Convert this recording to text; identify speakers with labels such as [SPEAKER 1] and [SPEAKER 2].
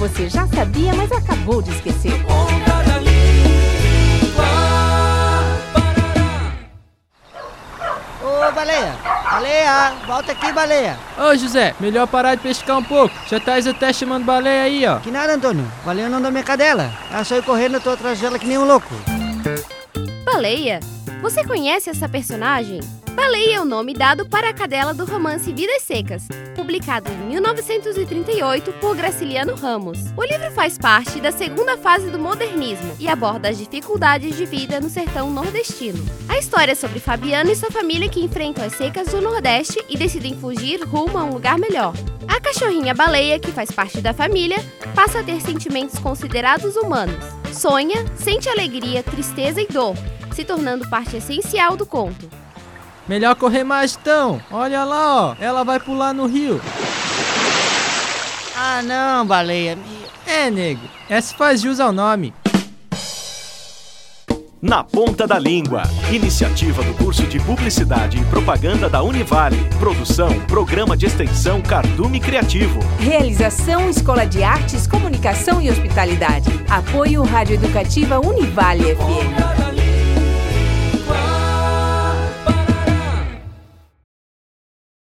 [SPEAKER 1] você já sabia, mas acabou de esquecer.
[SPEAKER 2] Ô, baleia! Baleia! Volta aqui, baleia!
[SPEAKER 3] Ô José, melhor parar de pescar um pouco. Já tá até chamando baleia aí, ó.
[SPEAKER 2] Que nada, Antônio. Baleia não da minha cadela. Ela saiu correndo, eu tô atrás dela que nem um louco.
[SPEAKER 4] Baleia? Você conhece essa personagem? Baleia é o nome dado para a cadela do romance Vidas Secas, publicado em 1938 por Graciliano Ramos. O livro faz parte da segunda fase do modernismo e aborda as dificuldades de vida no sertão nordestino. A história é sobre Fabiano e sua família que enfrentam as secas do Nordeste e decidem fugir rumo a um lugar melhor. A cachorrinha baleia, que faz parte da família, passa a ter sentimentos considerados humanos. Sonha, sente alegria, tristeza e dor, se tornando parte essencial do conto.
[SPEAKER 3] Melhor correr mais então. Olha lá, ó. Ela vai pular no rio.
[SPEAKER 2] Ah, não, baleia.
[SPEAKER 3] É, nego. Essa faz jus ao nome.
[SPEAKER 5] Na Ponta da Língua. Iniciativa do curso de Publicidade e Propaganda da Univale. Produção, Programa de Extensão Cardume Criativo.
[SPEAKER 1] Realização Escola de Artes, Comunicação e Hospitalidade. Apoio Rádio Educativa Univale FM.